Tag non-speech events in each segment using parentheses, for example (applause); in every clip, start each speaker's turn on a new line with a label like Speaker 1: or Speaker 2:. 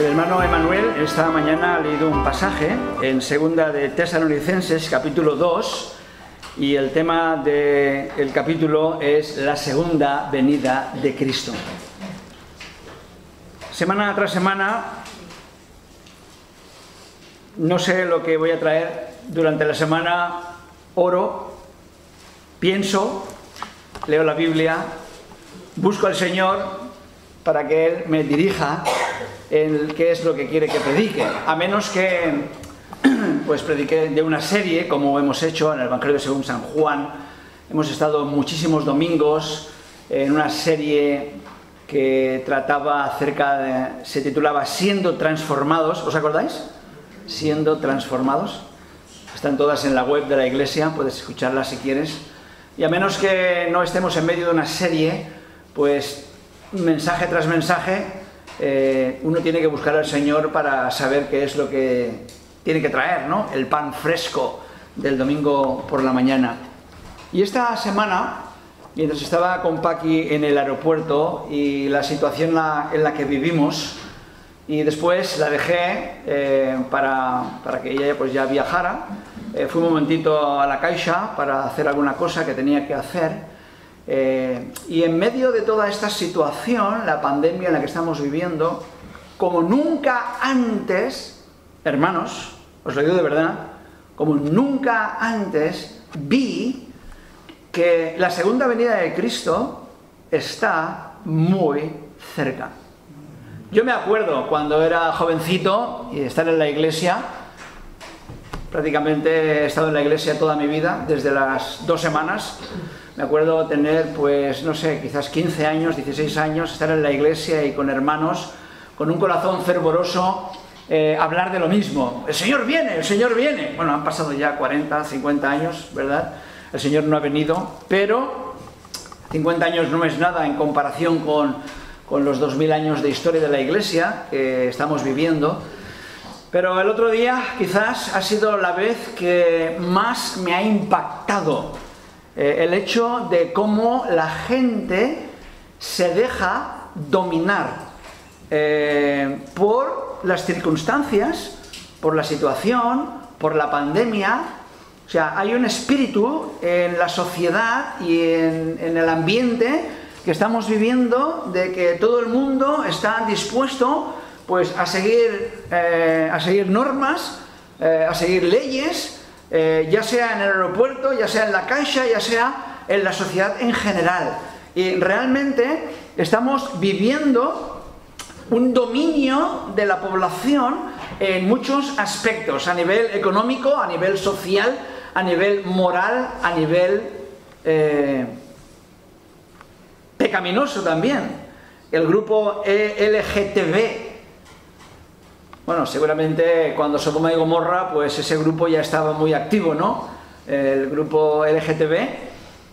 Speaker 1: El hermano Emanuel esta mañana ha leído un pasaje en segunda de Tesalonicenses, capítulo 2, y el tema del capítulo es la segunda venida de Cristo. Semana tras semana, no sé lo que voy a traer durante la semana, oro, pienso, leo la Biblia, busco al Señor para que Él me dirija en qué es lo que quiere que predique. A menos que (clears throat) pues predique de una serie, como hemos hecho en el Evangelio según San Juan. Hemos estado muchísimos domingos en una serie que trataba acerca de, se titulaba Siendo transformados, ¿os acordáis? Siendo transformados. Están todas en la web de la iglesia, puedes escucharlas si quieres. Y a menos que no estemos en medio de una serie, pues mensaje tras mensaje, eh, uno tiene que buscar al Señor para saber qué es lo que tiene que traer, ¿no? El pan fresco del domingo por la mañana. Y esta semana, mientras estaba con Paqui en el aeropuerto y la situación en la que vivimos, y después la dejé eh, para, para, que ella pues ya viajara, eh, fui un momentito a la caixa para hacer alguna cosa que tenía que hacer eh, y en medio de toda esta situación, la pandemia en la que estamos viviendo, como nunca antes, hermanos, os lo digo de verdad, como nunca antes vi que la segunda venida de Cristo está muy cerca. Yo me acuerdo cuando era jovencito y estar en la iglesia, prácticamente he estado en la iglesia toda mi vida, desde las dos semanas, me acuerdo tener, pues, no sé, quizás 15 años, 16 años, estar en la iglesia y con hermanos, con un corazón fervoroso, eh, hablar de lo mismo. El Señor viene, el Señor viene. Bueno, han pasado ya 40, 50 años, ¿verdad? El Señor no ha venido, pero 50 años no es nada en comparación con, con los 2000 años de historia de la iglesia que estamos viviendo. Pero el otro día quizás ha sido la vez que más me ha impactado eh, el hecho de cómo la gente se deja dominar eh, por las circunstancias, por la situación, por la pandemia. O sea, hay un espíritu en la sociedad y en, el ambiente que estamos viviendo de que todo el mundo está dispuesto pues a seguir, eh, a seguir normas, a seguir leyes, eh, ya sea en el aeropuerto, ya sea en la caixa, ya sea en la sociedad en general. Y realmente estamos viviendo un dominio de la población en muchos aspectos, a nivel económico, a nivel social, a nivel moral, a nivel eh, pecaminoso también. El grupo LGTB bueno, seguramente cuando Sodoma y Gomorra, pues ese grupo ya estaba muy activo, ¿no? El grupo LGTB,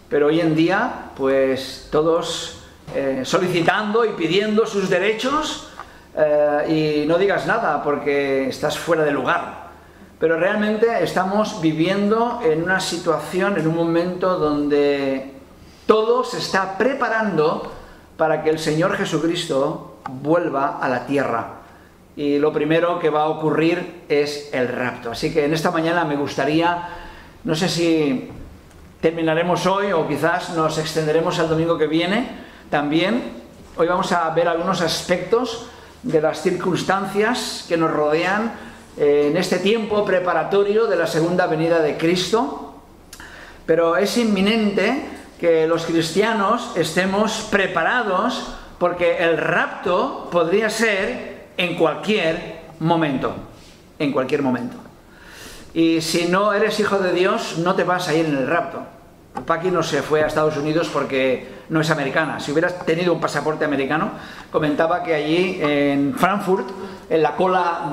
Speaker 1: pero hoy en día, pues todos eh, solicitando y pidiendo sus derechos eh, y no digas nada porque estás fuera de lugar. Pero realmente estamos viviendo en una situación, en un momento donde todo se está preparando para que el Señor Jesucristo vuelva a la tierra y lo primero que va a ocurrir es el rapto. Así que en esta mañana me gustaría, no sé si terminaremos hoy o quizás nos extenderemos al domingo que viene también. Hoy vamos a ver algunos aspectos de las circunstancias que nos rodean eh, en este tiempo preparatorio de la segunda venida de Cristo. Pero es inminente que los cristianos estemos preparados porque el rapto podría ser en cualquier momento, en cualquier momento. Y si no eres hijo de Dios, no te vas a ir en el rapto. Paqui no se fue a Estados Unidos porque no es americana. Si hubieras tenido un pasaporte americano, comentaba que allí en Frankfurt, en la cola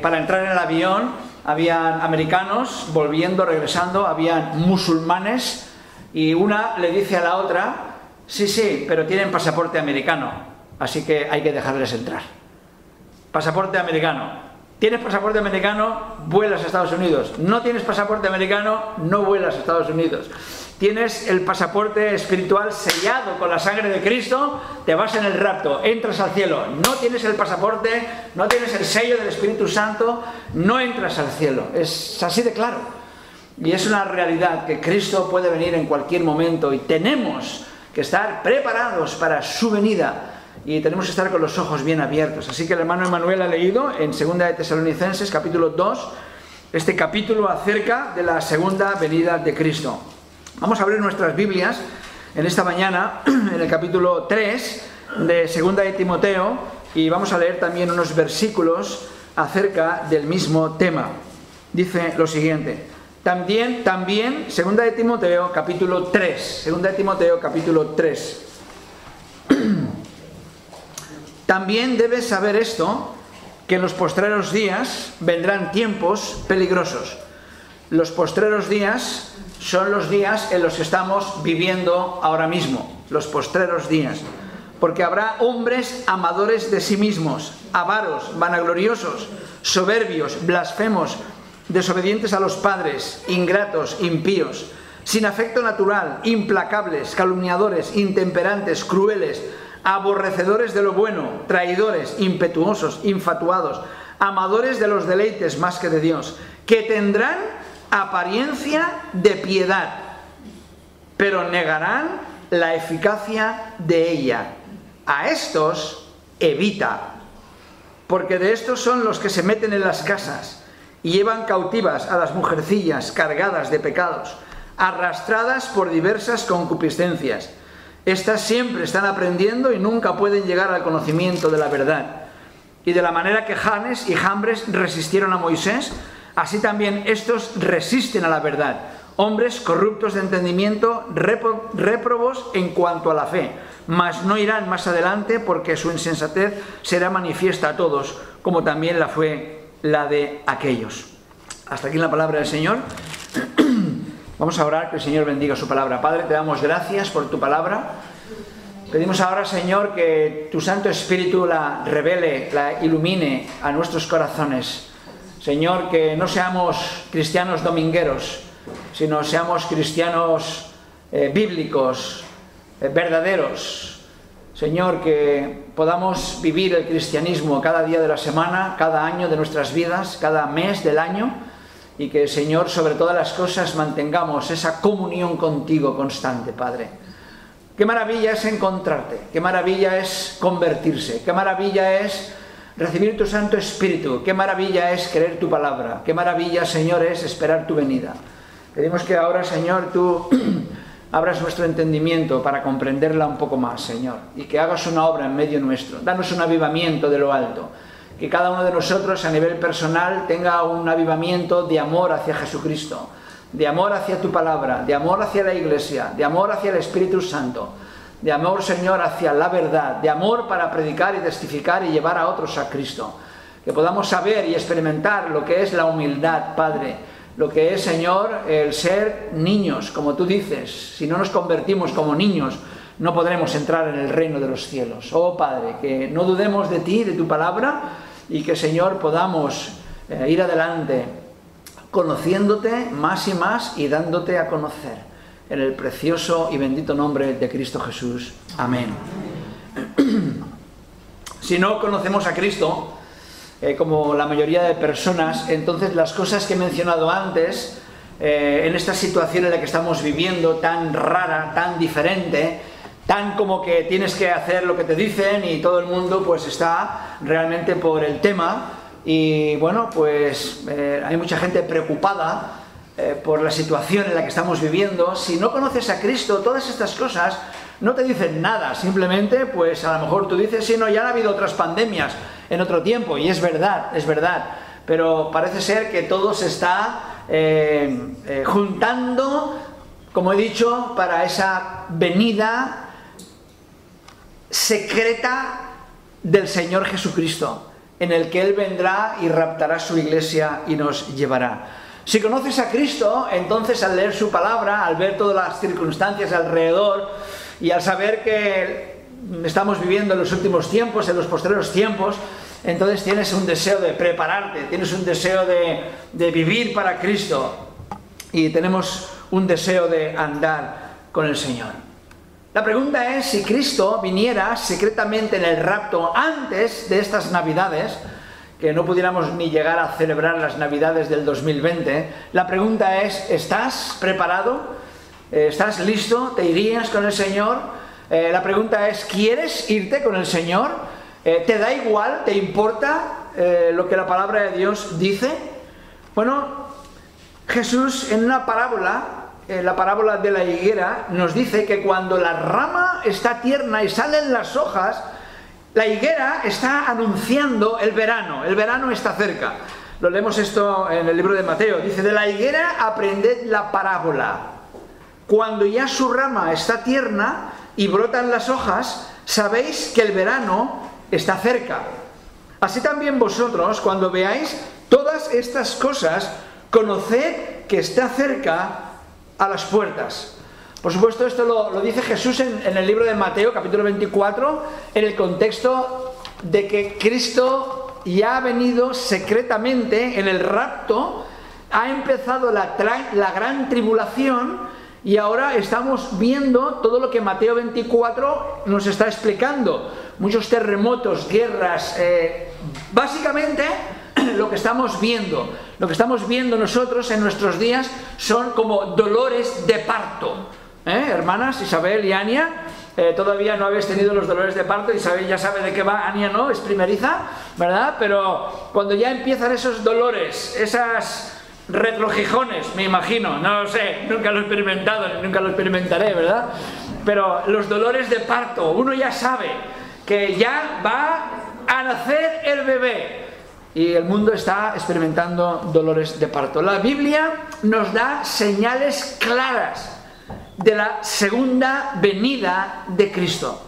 Speaker 1: para entrar en el avión, habían americanos volviendo, regresando, habían musulmanes y una le dice a la otra, sí, sí, pero tienen pasaporte americano, así que hay que dejarles entrar pasaporte americano. Tienes pasaporte americano, vuelas a Estados Unidos. No tienes pasaporte americano, no vuelas a Estados Unidos. tienes el pasaporte espiritual sellado con la sangre de Cristo, te vas en el rapto, entras al cielo. No tienes el pasaporte, no tienes el sello del Espíritu Santo, no entras al cielo. Es así de claro. Y es una realidad que Cristo puede venir en cualquier momento y tenemos que estar preparados para su venida y tenemos que estar con los ojos bien abiertos. Así que el hermano Emanuel ha leído en 2 de Tesalonicenses capítulo 2 este capítulo acerca de la segunda venida de Cristo. Vamos a abrir nuestras Biblias en esta mañana, (clears throat) en el capítulo 3 de Segunda de Timoteo, y vamos a leer también unos versículos acerca del mismo tema. Dice lo siguiente: También, también, Segunda de Timoteo, capítulo 3. Segunda de Timoteo, capítulo 3. También debes saber esto, que en los postreros días vendrán tiempos peligrosos. Los postreros días son los días en los que estamos viviendo ahora mismo, los postreros días. Porque habrá hombres amadores de sí mismos, avaros, vanagloriosos, soberbios, blasfemos, desobedientes a los padres, ingratos, impíos, sin afecto natural, implacables, calumniadores, intemperantes, crueles, aborrecedores de lo bueno, traidores, impetuosos, infatuados, amadores de los deleites más que de Dios, que tendrán apariencia de piedad, pero negarán la eficacia de ella. A estos evita, porque de estos son los que se meten en las casas y llevan cautivas a las mujercillas cargadas de pecados, arrastradas por diversas concupiscencias. Estas siempre están aprendiendo y nunca pueden llegar al conocimiento de la verdad. Y de la manera que Janes y Jambres resistieron a Moisés, Así también estos resisten a la verdad, hombres corruptos de entendimiento, réprobos en cuanto a la fe, mas no irán más adelante porque su insensatez será manifiesta a todos, como también la fue la de aquellos. Hasta aquí la palabra del Señor. Vamos a orar que el Señor bendiga su palabra. Padre, te damos gracias por tu palabra. Pedimos ahora, Señor, que tu Santo Espíritu la revele, la ilumine a nuestros corazones Señor, que no seamos cristianos domingueros, sino seamos cristianos eh, bíblicos, eh, verdaderos. Señor, que podamos vivir el cristianismo cada día de la semana, cada año de nuestras vidas, cada mes del año, y que, Señor, sobre todas las cosas mantengamos esa comunión contigo constante, Padre. Qué maravilla es encontrarte, qué maravilla es convertirse, qué maravilla es recibir tu Santo Espíritu. Qué maravilla es creer tu palabra. Qué maravilla, Señor, es esperar tu venida. Pedimos que ahora, Señor, tú (clears throat) abras nuestro entendimiento para comprenderla un poco más, Señor, y que hagas una obra en medio nuestro. Danos un avivamiento de lo alto. Que cada uno de nosotros a nivel personal tenga un avivamiento de amor hacia Jesucristo, de amor hacia tu palabra, de amor hacia la iglesia, de amor hacia el Espíritu Santo de amor, Señor, hacia la verdad, de amor para predicar y testificar y llevar a otros a Cristo. Que podamos saber y experimentar lo que es la humildad, Padre, lo que es, Señor, el ser niños, como tú dices. Si no nos convertimos como niños, no podremos entrar en el reino de los cielos. Oh Padre, que no dudemos de ti, de tu palabra, y que, Señor, podamos eh, ir adelante conociéndote más y más y dándote a conocer en el precioso y bendito nombre de Cristo Jesús. Amén. (clears throat) Si no conocemos a Cristo, eh, como la mayoría de personas, entonces las cosas que he mencionado antes, eh, en esta situación en la que estamos viviendo, tan rara, tan diferente, tan como que tienes que hacer lo que te dicen y todo el mundo pues está realmente por el tema. Y bueno, pues eh, hay mucha gente preocupada eh, por la situación en la que estamos viviendo, si no conoces a Cristo, todas estas cosas no te dicen nada, simplemente pues a lo mejor tú dices, sí, no, ya ha habido otras pandemias en otro tiempo, y es verdad, es verdad, pero parece ser que todo se está eh, juntando, como he dicho, para esa venida secreta del Señor Jesucristo, en el que Él vendrá y raptará su iglesia y nos llevará. Si conoces a Cristo, entonces al leer su palabra, al ver todas las circunstancias alrededor y al saber que estamos viviendo en los últimos tiempos, en los posteriores tiempos, entonces tienes un deseo de prepararte, tienes un deseo de, vivir para Cristo. Y tenemos un deseo de andar con el Señor. La pregunta es si Cristo viniera secretamente en el rapto antes de estas Navidades, que no pudiéramos ni llegar a celebrar las Navidades del 2020, la pregunta es, ¿estás preparado? ¿Estás listo? ¿Te irías con el Señor? Eh, la pregunta es, ¿quieres irte con el Señor? Eh, ¿Te da igual? ¿Te importa eh, lo que la palabra de Dios dice? Bueno, Jesús en una parábola, en la parábola de la higuera, nos dice que cuando la rama está tierna y salen las hojas, la higuera está anunciando el verano, el verano está cerca. Lo leemos esto en el libro de Mateo. Dice, de la higuera aprended la parábola. Cuando ya su rama está tierna y brotan las hojas, sabéis que el verano está cerca. Así también vosotros, cuando veáis todas estas cosas, conoced que está cerca a las puertas. Por supuesto, esto lo, dice Jesús en, el libro de Mateo, capítulo 24, en el contexto de que Cristo ya ha venido secretamente en el rapto, ha empezado la, gran tribulación y ahora estamos viendo todo lo que Mateo 24 nos está explicando. Muchos terremotos, guerras, eh, básicamente (clears throat) lo que estamos viendo, lo que estamos viendo nosotros en nuestros días son como dolores de parto. ¿Eh? Hermanas, Isabel y Ania, eh, todavía no habéis tenido los dolores de parto, Isabel ya sabe de qué va, Ania no, es primeriza, ¿verdad? Pero cuando ya empiezan esos dolores, esas retrogijones, me imagino, no lo sé, nunca lo he experimentado, nunca lo experimentaré, ¿verdad? Pero los dolores de parto, uno ya sabe que ya va a nacer el bebé y el mundo está experimentando dolores de parto. La Biblia nos da señales claras de la segunda venida de Cristo.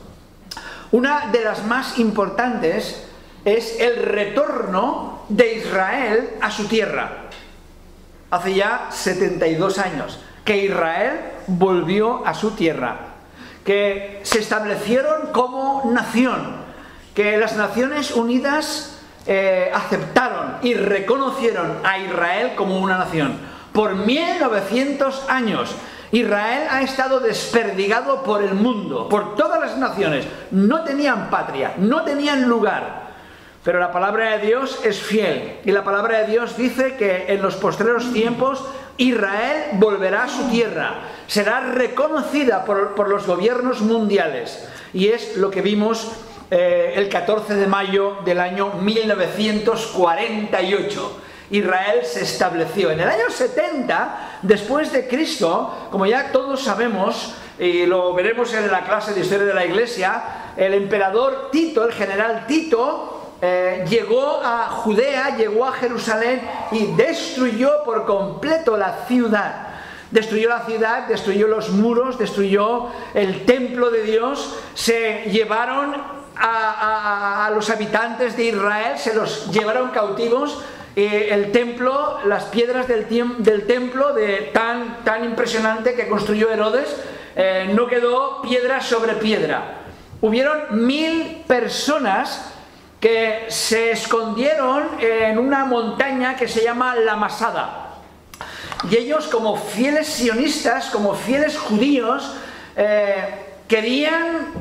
Speaker 1: Una de las más importantes es el retorno de Israel a su tierra. Hace ya 72 años que Israel volvió a su tierra, que se establecieron como nación, que las Naciones Unidas eh, aceptaron y reconocieron a Israel como una nación. Por 1900 años Israel ha estado desperdigado por el mundo, por todas las naciones. No tenían patria, no tenían lugar. Pero la palabra de Dios es fiel. Y la palabra de Dios dice que en los postreros tiempos Israel volverá a su tierra. Será reconocida por, los gobiernos mundiales. Y es lo que vimos eh, el 14 de mayo del año 1948 Israel se estableció. En el año 70, después de Cristo, como ya todos sabemos, y lo veremos en la clase de historia de la iglesia, el emperador Tito, el general Tito, eh, llegó a Judea, llegó a Jerusalén y destruyó por completo la ciudad. Destruyó la ciudad, destruyó los muros, destruyó el templo de Dios, se llevaron a, los habitantes de Israel, se los llevaron cautivos, el templo, las piedras del, del templo de tan, tan impresionante que construyó Herodes, eh, no quedó piedra sobre piedra. Hubieron mil personas que se escondieron en una montaña que se llama La Masada. Y ellos, como fieles sionistas, como fieles judíos, eh, querían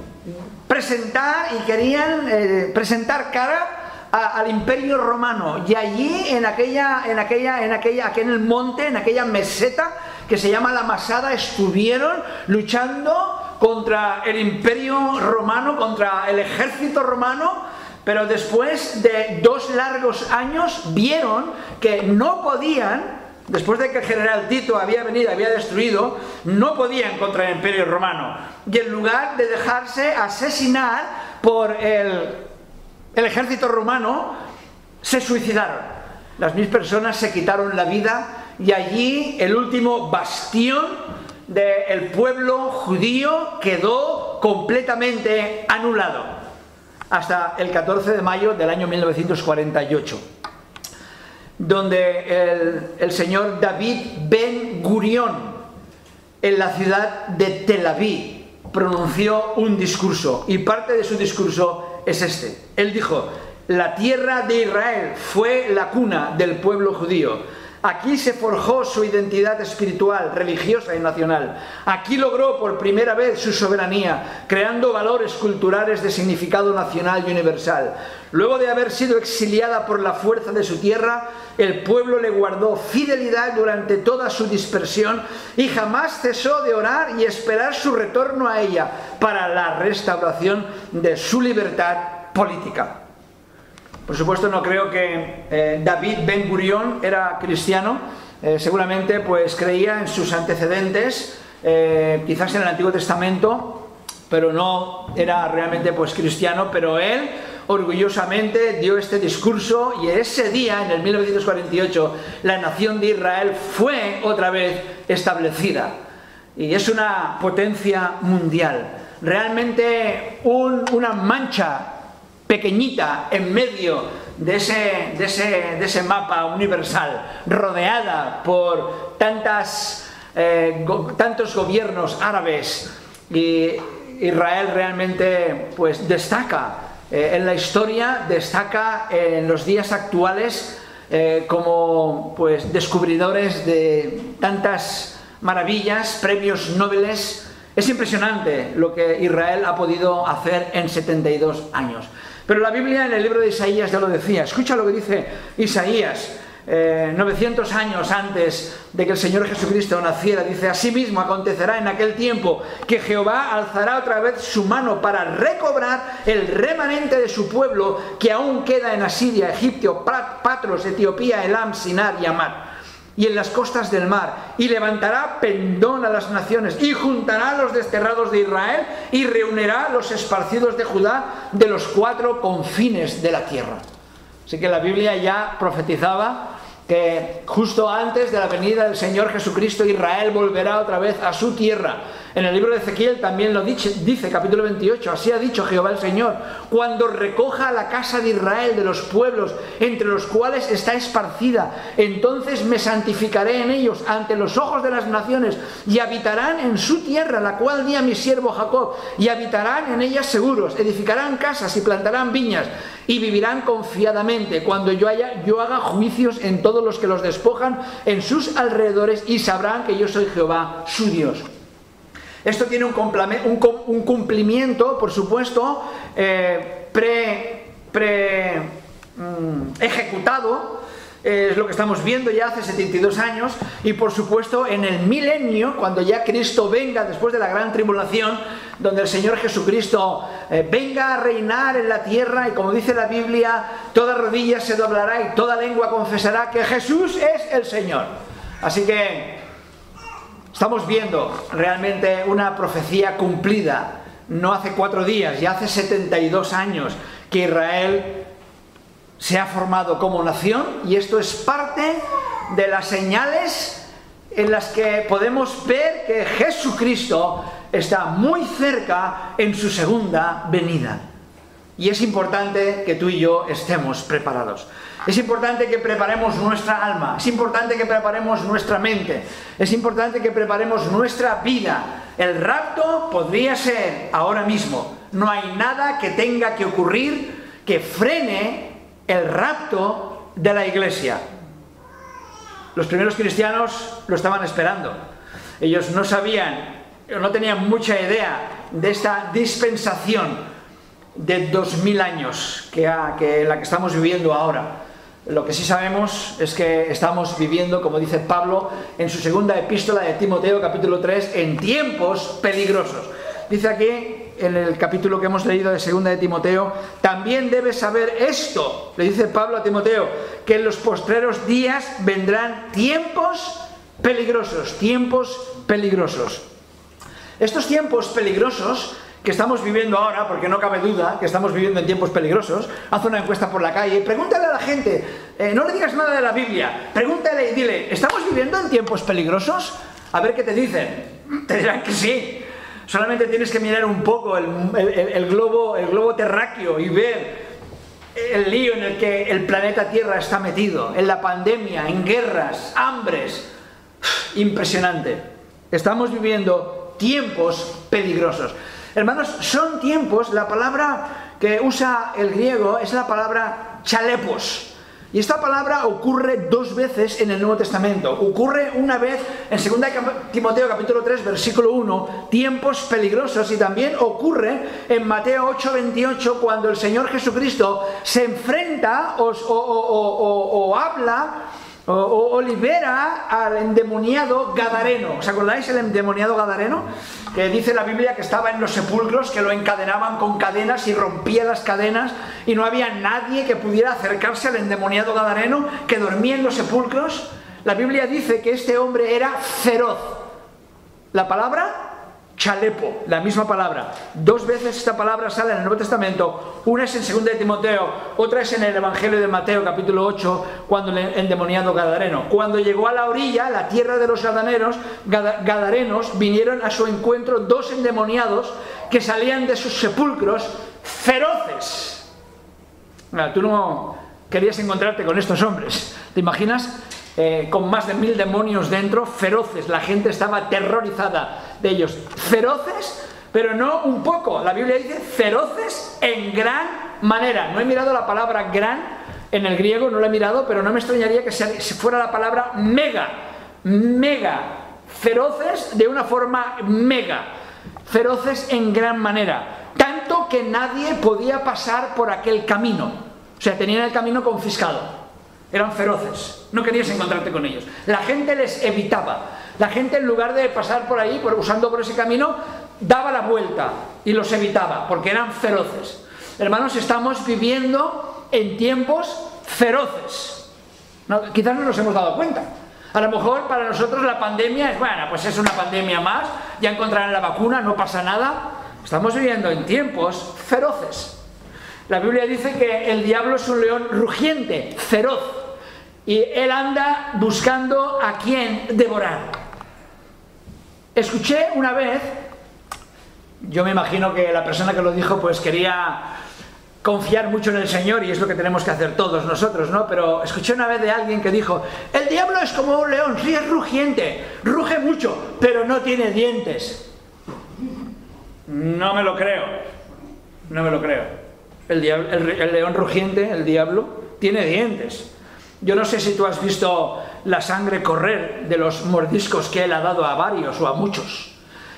Speaker 1: presentar y querían eh, presentar cara al imperio romano. Y allí en aquella, en aquella, en aquella, aquí en el monte, en aquella meseta que se llama la Masada, estuvieron luchando contra el imperio romano, contra el ejército romano, pero después de dos largos años vieron que no podían, después de que el general Tito había venido, había destruido, no podían contra el imperio romano. Y en lugar de dejarse asesinar por el el ejército romano, se suicidaron. Las mil personas se quitaron la vida y allí el último bastión del pueblo judío quedó completamente anulado hasta el 14 de mayo del año 1948, donde el, señor David Ben Gurión, en la ciudad de Tel Aviv, pronunció un discurso y parte de su discurso es este. Él dijo, la tierra de Israel fue la cuna del pueblo judío. Aquí se forjó su identidad espiritual, religiosa y nacional. Aquí logró por primera vez su soberanía, creando valores culturales de significado nacional y universal. Luego de haber sido exiliada por la fuerza de su tierra, el pueblo le guardó fidelidad durante toda su dispersión y jamás cesó de orar y esperar su retorno a ella para la restauración de su libertad política. Por supuesto no creo que eh, David Ben Gurion era cristiano, eh, seguramente pues creía en sus antecedentes, eh, quizás en el Antiguo Testamento, pero no era realmente pues cristiano, pero él orgullosamente dio este discurso y ese día, en el 1948, la nación de Israel fue otra vez establecida. Y es una potencia mundial. Realmente una mancha pequeñita en medio de ese, de ese, mapa universal, rodeada por tantas, eh, tantos gobiernos árabes, y Israel realmente pues, destaca eh, en la historia, destaca en los días actuales eh, como pues, descubridores de tantas maravillas, premios nobles. Es impresionante lo que Israel ha podido hacer en 72 años. Pero la Biblia en el libro de Isaías ya lo decía. Escucha lo que dice Isaías. 900 eh, años antes de que el Señor Jesucristo naciera, dice, asimismo acontecerá en aquel tiempo que Jehová alzará otra vez su mano para recobrar el remanente de su pueblo que aún queda en Asiria, Egipto, Patros, Etiopía, Elam, Sinar y Amar y en las costas del mar, y levantará pendón a las naciones, y juntará a los desterrados de Israel, y reunirá a los esparcidos de Judá de los cuatro confines de la tierra. Así que la Biblia ya profetizaba que justo antes de la venida del Señor Jesucristo Israel volverá otra vez a su tierra. En el libro de Ezequiel también lo dice, capítulo 28, así ha dicho Jehová el Señor, cuando recoja la casa de Israel de los pueblos entre los cuales está esparcida, entonces me santificaré en ellos ante los ojos de las naciones y habitarán en su tierra, la cual di a mi siervo Jacob, y habitarán en ellas seguros, edificarán casas y plantarán viñas y vivirán confiadamente cuando yo, haya, yo haga juicios en todos los que los despojan en sus alrededores y sabrán que yo soy Jehová, su Dios. Esto tiene un, un cumplimiento, por supuesto, eh, pre, pre mm, ejecutado es lo que estamos viendo ya hace 72 años y por supuesto en el milenio, cuando ya Cristo venga después de la gran tribulación, donde el Señor Jesucristo eh, venga a reinar en la tierra y como dice la Biblia, toda rodilla se doblará y toda lengua confesará que Jesús es el Señor. Así que estamos viendo realmente una profecía cumplida, no hace cuatro días, ya hace 72 años que Israel se ha formado como nación y esto es parte de las señales en las que podemos ver que Jesucristo está muy cerca en su segunda venida. Y es importante que tú y yo estemos preparados. Es importante que preparemos nuestra alma, es importante que preparemos nuestra mente, es importante que preparemos nuestra vida. El rapto podría ser ahora mismo. No hay nada que tenga que ocurrir que frene el rapto de la iglesia. Los primeros cristianos lo estaban esperando. Ellos no sabían, no tenían mucha idea de esta dispensación de dos mil años que, la que estamos viviendo ahora. Lo que sí sabemos es que estamos viviendo, como dice Pablo en su segunda epístola de Timoteo capítulo 3, en tiempos peligrosos. Dice aquí en el capítulo que hemos leído de segunda de Timoteo, también debes saber esto, le dice Pablo a Timoteo, que en los postreros días vendrán tiempos peligrosos, tiempos peligrosos. Estos tiempos peligrosos estamos viviendo ahora, porque no cabe duda que estamos viviendo en tiempos peligrosos, haz una encuesta por la calle pregúntale a la gente, eh, no le digas nada de la Biblia, pregúntale y dile, ¿estamos viviendo en tiempos peligrosos? A ver qué te dicen. (laughs) Te dirán que sí. Solamente tienes que mirar un poco el, globo, el globo terráqueo y ver el lío en el que el planeta Tierra está metido, en la pandemia, en guerras, hambres. Impresionante. Estamos viviendo tiempos peligrosos. Hermanos, son tiempos, la palabra que usa el griego es la palabra chalepos. Y esta palabra ocurre dos veces en el Nuevo Testamento. Ocurre una vez en 2 Timoteo capítulo 3 versículo 1, tiempos peligrosos, y también ocurre en Mateo 8, 28 cuando el Señor Jesucristo se enfrenta o, habla o, libera al endemoniado Gadareno. ¿Os acordáis el endemoniado Gadareno? Que dice la Biblia que estaba en los sepulcros, que lo encadenaban con cadenas y rompía las cadenas y no había nadie que pudiera acercarse al endemoniado Gadareno que dormía en los sepulcros. La Biblia dice que este hombre era feroz. La palabra chalepo, la misma palabra. Dos veces esta palabra sale en el Nuevo Testamento, una es en 2 de Timoteo, otra es en el Evangelio de Mateo capítulo 8, cuando el endemoniado Gadareno. Cuando llegó a la orilla, la tierra de los gadarenos, gadarenos, vinieron a su encuentro dos endemoniados que salían de sus sepulcros feroces. tú no querías encontrarte con estos hombres, ¿te imaginas? Eh, con más de mil demonios dentro, feroces, la gente estaba aterrorizada de ellos. Feroces, pero no un poco. La Biblia dice feroces en gran manera. No he mirado la palabra gran en el griego, no la he mirado, pero no me extrañaría que fuera la palabra mega. Mega. Feroces de una forma mega. Feroces en gran manera. Tanto que nadie podía pasar por aquel camino. O sea, tenían el camino confiscado. Eran feroces. No querías encontrarte con ellos. La gente les evitaba. La gente en lugar de pasar por ahí, por, usando por ese camino, daba la vuelta y los evitaba, porque eran feroces. Hermanos, estamos viviendo en tiempos feroces. quizás no nos hemos dado cuenta. A lo mejor para nosotros la pandemia es, bueno, pues es una pandemia más, ya encontrarán la vacuna, no pasa nada. Estamos viviendo en tiempos feroces. La Biblia dice que el diablo es un león rugiente, feroz, y él anda buscando a quien devorar. Escuché una vez, yo me imagino que la persona que lo dijo pues quería confiar mucho en el Señor y es lo que tenemos que hacer todos nosotros, ¿no? Pero escuché una vez de alguien que dijo, el diablo es como un león, sí es rugiente, ruge mucho, pero no tiene dientes. No me lo creo, no me lo creo. El, el león rugiente, el diablo, tiene dientes. Yo no sé si tú has visto la sangre correr de los mordiscos que él ha dado a varios o a muchos.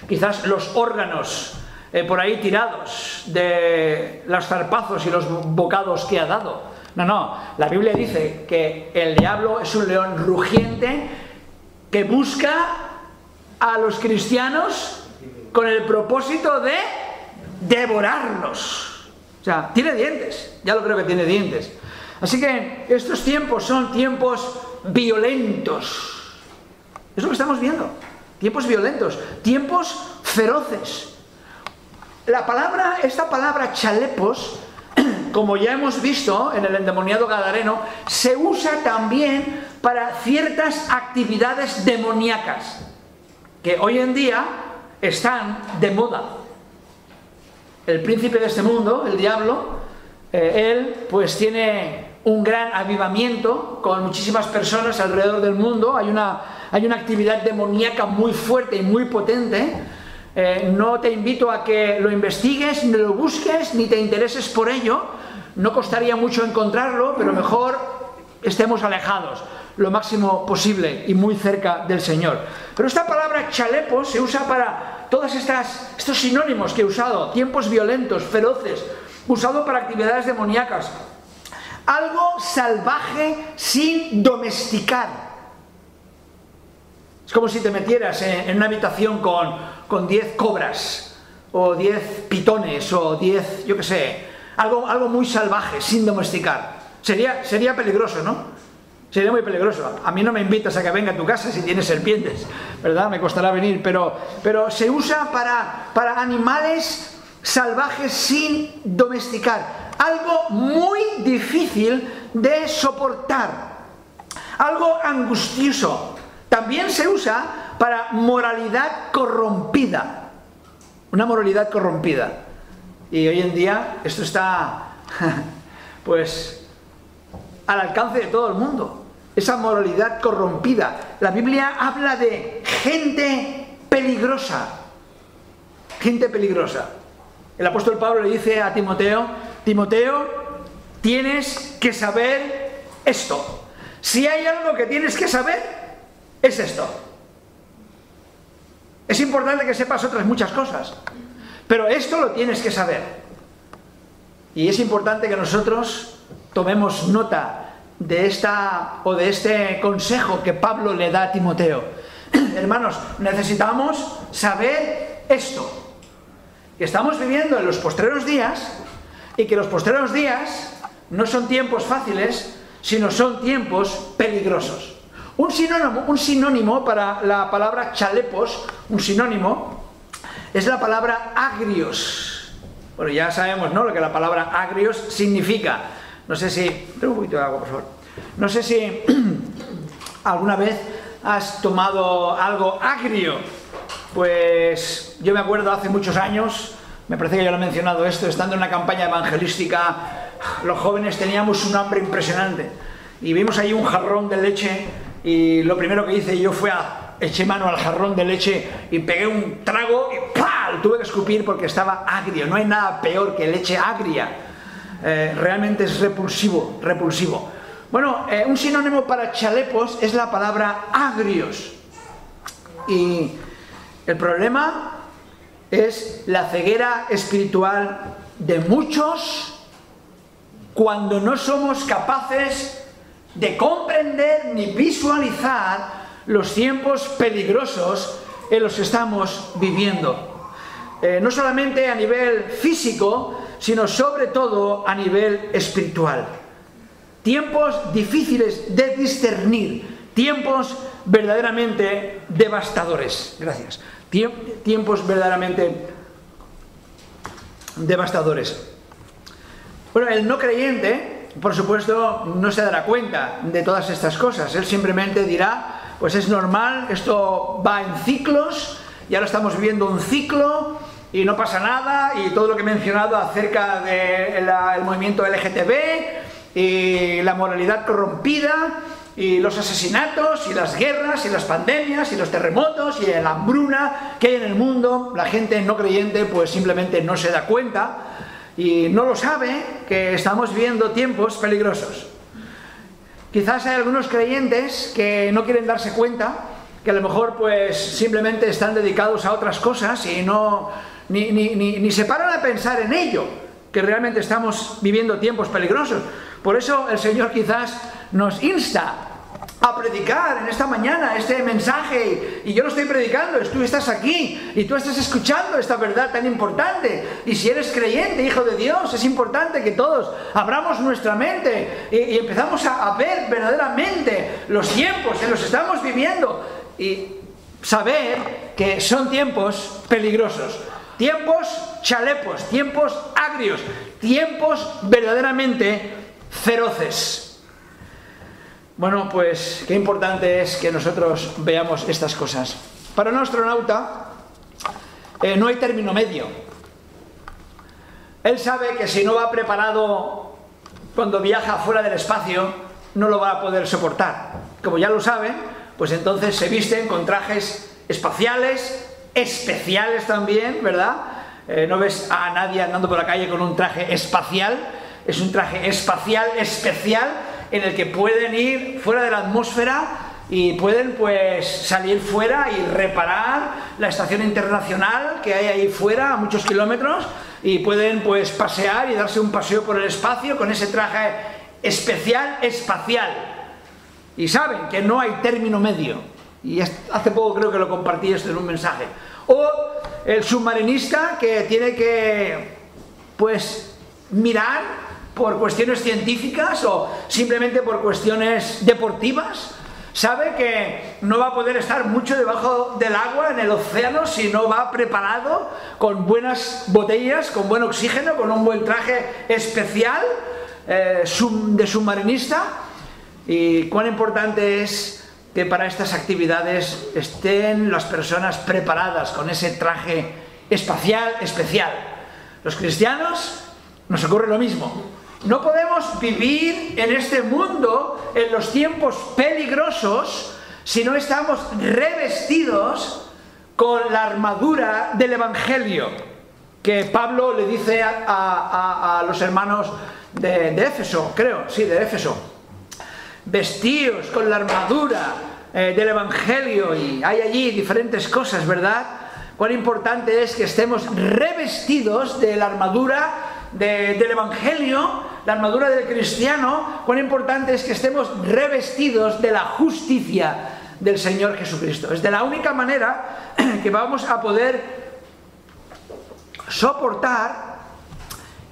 Speaker 1: Quizás los órganos eh, por ahí tirados de los zarpazos y los bocados que ha dado. No, no, la Biblia dice que el diablo es un león rugiente que busca a los cristianos con el propósito de devorarlos. O sea, tiene dientes, ya lo creo que tiene dientes. Así que estos tiempos son tiempos violentos. Es lo que estamos viendo. Tiempos violentos, tiempos feroces. La palabra, esta palabra chalepos, (clears throat) como ya hemos visto en el endemoniado gadareno, se usa también para ciertas actividades demoníacas que hoy en día están de moda. El príncipe de este mundo, el diablo, eh, él pues tiene un gran avivamiento con muchísimas personas alrededor del mundo, hay una, hay una actividad demoníaca muy fuerte y muy potente. Eh, no te invito a que lo investigues, ni lo busques, ni te intereses por ello. No costaría mucho encontrarlo, pero mejor estemos alejados lo máximo posible y muy cerca del Señor. Pero esta palabra chalepo se usa para todos estos sinónimos que he usado, tiempos violentos, feroces, usado para actividades demoníacas, algo salvaje sin domesticar. Es como si te metieras en, una habitación con 10 cobras, o 10 pitones, o 10, yo qué sé, algo, algo muy salvaje, sin domesticar. Sería, sería peligroso, ¿no? Sería muy peligroso. A mí no me invitas a que venga a tu casa si tienes serpientes, ¿verdad? Me costará venir, pero, pero se usa para, para animales salvajes sin domesticar algo muy difícil de soportar, algo angustioso. También se usa para moralidad corrompida, una moralidad corrompida. Y hoy en día esto está, (laughs) pues, al alcance de todo el mundo. Esa moralidad corrompida. La Biblia habla de gente peligrosa. Gente peligrosa. El apóstol Pablo le dice a Timoteo, Timoteo, tienes que saber esto. Si hay algo que tienes que saber, es esto. Es importante que sepas otras muchas cosas, pero esto lo tienes que saber. Y es importante que nosotros tomemos nota de esta o de este consejo que Pablo le da a Timoteo. (clears throat) Hermanos, necesitamos saber esto. Estamos viviendo en los postreros días y que los postreros días no son tiempos fáciles, sino son tiempos peligrosos. Un sinónimo, un sinónimo para la palabra chalepos, un sinónimo, es la palabra agrios. Bueno, ya sabemos, ¿no? Lo que la palabra agrios significa. No sé si... Un poquito de agua, por favor. No sé si (clears throat) alguna vez has tomado algo agrio. Pues yo me acuerdo hace muchos años, me parece que ya lo he mencionado esto, estando en una campaña evangelística, los jóvenes teníamos un hambre impresionante. Y vimos ahí un jarrón de leche y lo primero que hice yo fue a eché mano al jarrón de leche y pegué un trago y tuve que escupir porque estaba agrio. No hay nada peor que leche agria. Eh, realmente es repulsivo, repulsivo. Bueno, eh, un sinónimo para chalepos es la palabra agrios. Y el problema es la ceguera espiritual de muchos cuando no somos capaces de comprender ni visualizar los tiempos peligrosos en los que estamos viviendo. Eh, no solamente a nivel físico, sino sobre todo a nivel espiritual. Tiempos difíciles de discernir, tiempos verdaderamente devastadores. Gracias. Tiempos verdaderamente devastadores. Bueno, el no creyente, por supuesto, no se dará cuenta de todas estas cosas. Él simplemente dirá, pues es normal, esto va en ciclos, ya lo estamos viviendo un ciclo y no pasa nada, y todo lo que he mencionado acerca del movimiento LGTB y la moralidad corrompida y los asesinatos y las guerras y las pandemias y los terremotos y la hambruna que hay en el mundo, la gente no creyente pues simplemente no se da cuenta y no lo sabe que estamos viviendo tiempos peligrosos. Quizás hay algunos creyentes que no quieren darse cuenta, que a lo mejor pues simplemente están dedicados a otras cosas y no ni, ni, ni, ni se paran a pensar en ello, que realmente estamos viviendo tiempos peligrosos. Por eso el Señor quizás nos insta a predicar en esta mañana este mensaje. Y yo lo estoy predicando, tú estás aquí y tú estás escuchando esta verdad tan importante. Y si eres creyente, hijo de Dios, es importante que todos abramos nuestra mente y, empezamos a, ver verdaderamente los tiempos en los que estamos viviendo. Y saber que son tiempos peligrosos, tiempos chalepos, tiempos agrios, tiempos verdaderamente feroces. Bueno, pues qué importante es que nosotros veamos estas cosas. Para un astronauta eh, no hay término medio. Él sabe que si no va preparado cuando viaja fuera del espacio, no lo va a poder soportar. Como ya lo saben, pues entonces se visten con trajes espaciales, especiales también, ¿verdad? Eh, no ves a nadie andando por la calle con un traje espacial, es un traje espacial especial en el que pueden ir fuera de la atmósfera y pueden pues salir fuera y reparar la estación internacional que hay ahí fuera a muchos kilómetros y pueden pues pasear y darse un paseo por el espacio con ese traje especial espacial. Y saben que no hay término medio. Y hace poco creo que lo compartí esto en un mensaje. O el submarinista que tiene que pues mirar por cuestiones científicas o simplemente por cuestiones deportivas, sabe que no va a poder estar mucho debajo del agua en el océano si no va preparado con buenas botellas, con buen oxígeno, con un buen traje especial eh, de submarinista. Y cuán importante es que para estas actividades estén las personas preparadas con ese traje espacial especial. Los cristianos nos ocurre lo mismo. No podemos vivir en este mundo, en los tiempos peligrosos, si no estamos revestidos con la armadura del Evangelio, que Pablo le dice a, los hermanos de, Éfeso, creo, sí, de Éfeso. vestíos con la armadura eh, del Evangelio y hay allí diferentes cosas, ¿verdad? Cuán importante es que estemos revestidos de la armadura del Evangelio, la armadura del cristiano, cuán importante es que estemos revestidos de la justicia del Señor Jesucristo. Es de la única manera (clears throat) que vamos a poder soportar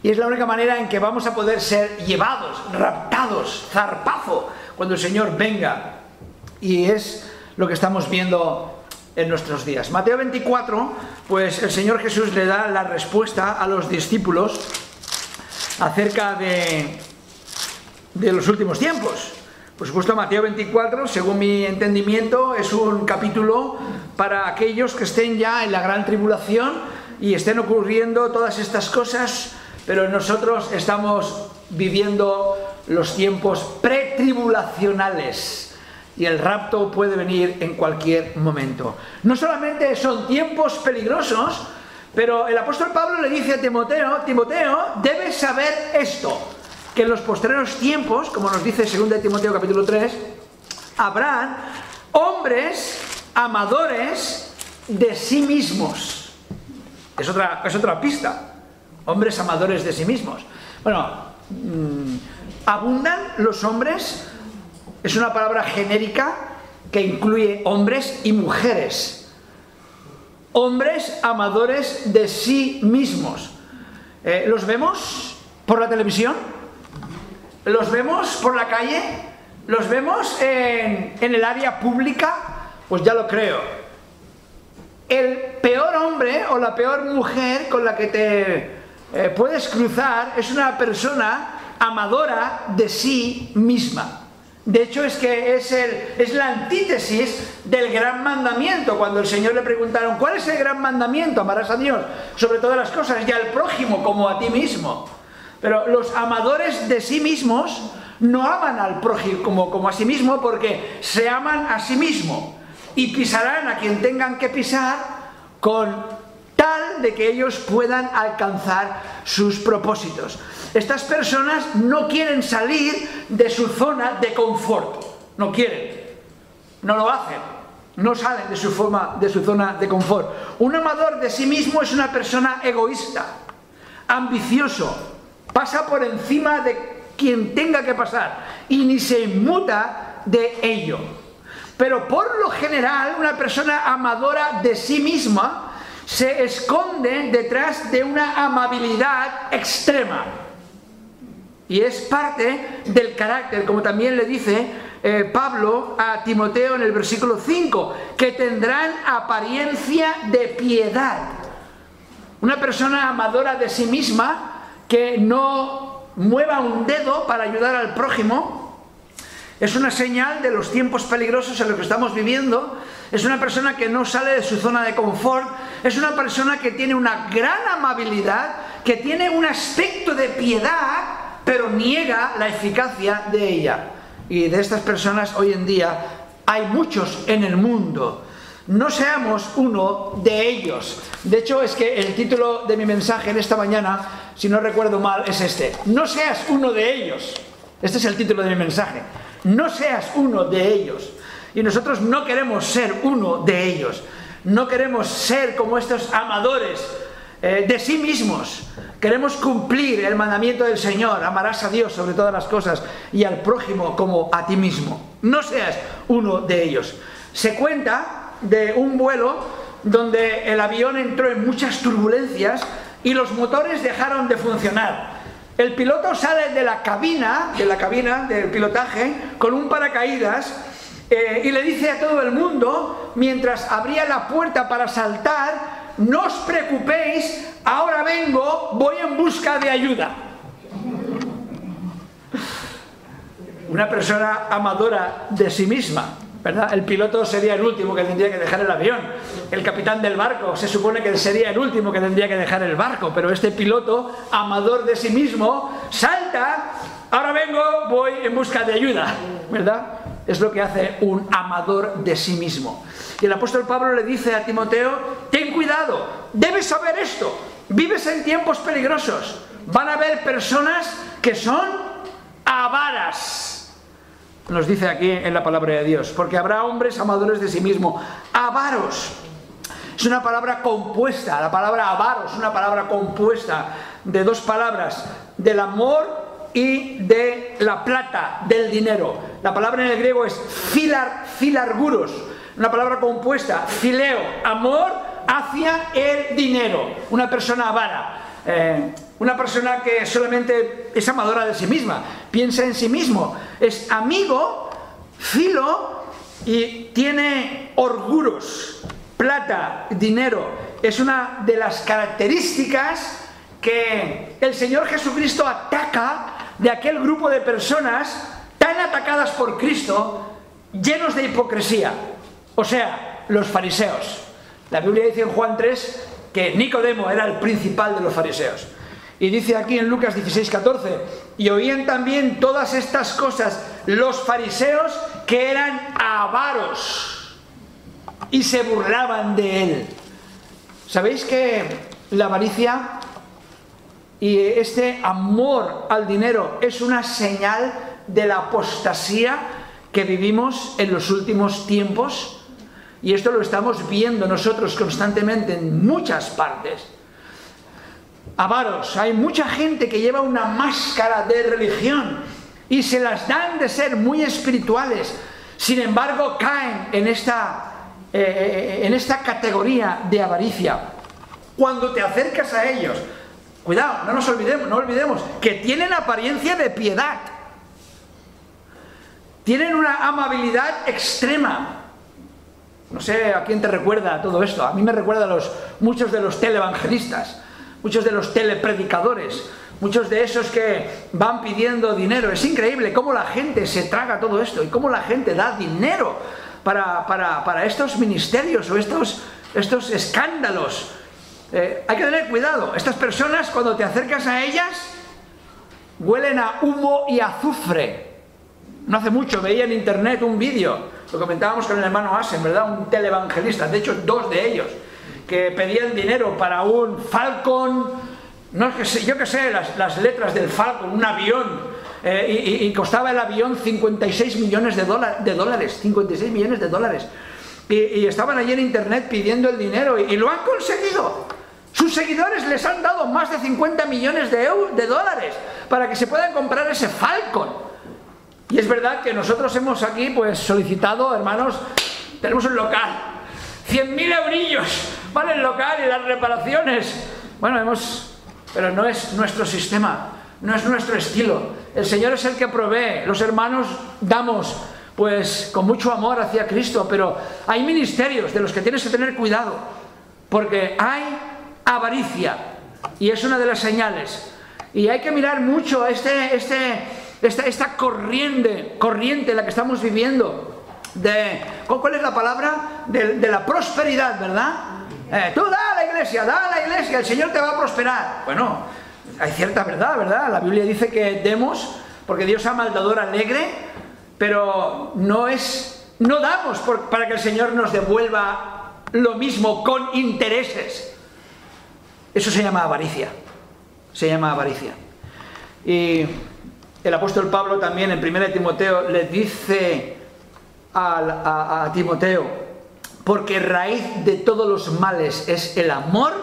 Speaker 1: y es la única manera en que vamos a poder ser llevados, raptados, zarpazo, cuando el Señor venga. Y es lo que estamos viendo en nuestros días. Mateo 24, pues el Señor Jesús le da la respuesta a los discípulos acerca de, de los últimos tiempos. Por supuesto, Mateo 24, según mi entendimiento, es un capítulo para aquellos que estén ya en la gran tribulación y estén ocurriendo todas estas cosas, pero nosotros estamos viviendo los tiempos pretribulacionales y el rapto puede venir en cualquier momento. No solamente son tiempos peligrosos, pero el apóstol Pablo le dice a Timoteo, Timoteo, debes saber esto, que en los postreros tiempos, como nos dice 2 Timoteo capítulo 3, habrán hombres amadores de sí mismos. Es otra, es otra pista. Hombres amadores de sí mismos. Bueno, mm, abundan los hombres, es una palabra genérica que incluye hombres y mujeres hombres amadores de sí mismos. Eh, ¿Los vemos por la televisión? ¿Los vemos por la calle? ¿Los vemos en, el área pública? Pues ya lo creo. El peor hombre o la peor mujer con la que te eh, puedes cruzar es una persona amadora de sí misma. De hecho, es que es, el, es la antítesis del gran mandamiento. Cuando el Señor le preguntaron, ¿cuál es el gran mandamiento? Amarás a Dios sobre todas las cosas y al prójimo como a ti mismo. Pero los amadores de sí mismos no aman al prójimo como, como a sí mismo porque se aman a sí mismo y pisarán a quien tengan que pisar con tal de que ellos puedan alcanzar sus propósitos. Estas personas no quieren salir de su zona de confort. No quieren. No lo hacen. No salen de su, zona de confort. Un amador de sí mismo es una persona egoísta, ambicioso, pasa por encima de quien tenga que pasar y ni se inmuta de ello. Pero por lo general, una persona amadora de sí misma se esconde detrás de una amabilidad extrema y es parte del carácter, como también le dice eh, Pablo a Timoteo en el versículo 5, que tendrán apariencia de piedad. Una persona amadora de sí misma que no mueva un dedo para ayudar al prójimo, es una señal de los tiempos peligrosos en los que estamos viviendo. Es una persona que no sale de su zona de confort. Es una persona que tiene una gran amabilidad, que tiene un aspecto de piedad pero niega la eficacia de ella. Y de estas personas hoy en día hay muchos en el mundo. No seamos uno de ellos. De hecho, es que el título de mi mensaje en esta mañana, si no recuerdo mal, es este. No seas uno de ellos. Este es el título de mi mensaje. No seas uno de ellos. Y nosotros no queremos ser uno de ellos. No queremos ser como estos amadores eh, de sí mismos. Queremos cumplir el mandamiento del Señor, amarás a Dios sobre todas las cosas y al prójimo como a ti mismo. No seas uno de ellos. Se cuenta de un vuelo donde el avión entró en muchas turbulencias y los motores dejaron de funcionar. El piloto sale de la cabina, de la cabina del pilotaje, con un paracaídas eh, y le dice a todo el mundo, mientras abría la puerta para saltar, no os preocupéis, ahora vengo, voy en busca de ayuda. Una persona amadora de sí misma, ¿verdad? El piloto sería el último que tendría que dejar el avión. El capitán del barco se supone que sería el último que tendría que dejar el barco, pero este piloto, amador de sí mismo, salta, ahora vengo, voy en busca de ayuda, ¿verdad? Es lo que hace un amador de sí mismo. Y el apóstol Pablo le dice a Timoteo, ten cuidado, debes saber esto, vives en tiempos peligrosos, van a haber personas que son avaras. nos dice aquí en la palabra de Dios, porque habrá hombres amadores de sí mismo, avaros. Es una palabra compuesta, la palabra avaro es una palabra compuesta de dos palabras, del amor y de la plata, del dinero. La palabra en el griego es filar, filarguros, una palabra compuesta, fileo, amor hacia el dinero. Una persona avara. Eh, una persona que solamente es amadora de sí misma, piensa en sí mismo, es amigo, filo y tiene orguros, plata, dinero. Es una de las características que el Señor Jesucristo ataca de aquel grupo de personas tan atacadas por Cristo, llenos de hipocresía. O sea, los fariseos. La Biblia dice en Juan 3 que Nicodemo era el principal de los fariseos. Y dice aquí en Lucas 16, 14, y oían también todas estas cosas los fariseos que eran avaros y se burlaban de él. ¿Sabéis que la avaricia y este amor al dinero es una señal de la apostasía que vivimos en los últimos tiempos? Y esto lo estamos viendo nosotros constantemente en muchas partes avaros. Hay mucha gente que lleva una máscara de religión y se las dan de ser muy espirituales. Sin embargo, caen en esta, eh, en esta categoría de avaricia. Cuando te acercas a ellos, cuidado, no nos olvidemos, no olvidemos que tienen apariencia de piedad. Tienen una amabilidad extrema. No sé a quién te recuerda todo esto. A mí me recuerda a los, muchos de los televangelistas muchos de los telepredicadores, muchos de esos que van pidiendo dinero. Es increíble cómo la gente se traga todo esto y cómo la gente da dinero para, estos ministerios o estos, estos escándalos. Eh, hay que tener cuidado. Estas personas, cuando te acercas a ellas, huelen a humo y azufre. No hace mucho veía en internet un vídeo, lo comentábamos con el hermano Asen, ¿verdad? Un televangelista, de hecho dos de ellos que pedían dinero para un Falcon, no que sé, yo que sé, las, letras del Falcon, un avión, eh, y, costaba el avión 56 millones de, dólares, 56 millones de dólares. Y, estaban allí en internet pidiendo el dinero y, lo han conseguido. Sus seguidores les han dado más de 50 millones de, de dólares para que se puedan comprar ese Falcon. Y es verdad que nosotros hemos aquí pues solicitado, hermanos, tenemos un local, 100.000 eurillos vale el local y las reparaciones. Bueno, hemos, pero no es nuestro sistema, no es nuestro estilo. El Señor es el que provee, los hermanos damos pues con mucho amor hacia Cristo, pero hay ministerios de los que tienes que tener cuidado, porque hay avaricia y es una de las señales. Y hay que mirar mucho este, este, esta, esta corriente, corriente en la que estamos viviendo. De, ¿Cuál es la palabra? de la prosperidad, ¿verdad? Eh, tú da a la iglesia, da a la iglesia, el Señor te va a prosperar. Bueno, hay cierta verdad, ¿verdad? La Biblia dice que demos porque Dios ama al dador alegre, pero no es, no damos para que el Señor nos devuelva lo mismo con intereses. Eso se llama avaricia. Se llama avaricia. Y el apóstol Pablo también en 1 Timoteo le dice a Timoteo, porque raíz de todos los males es el amor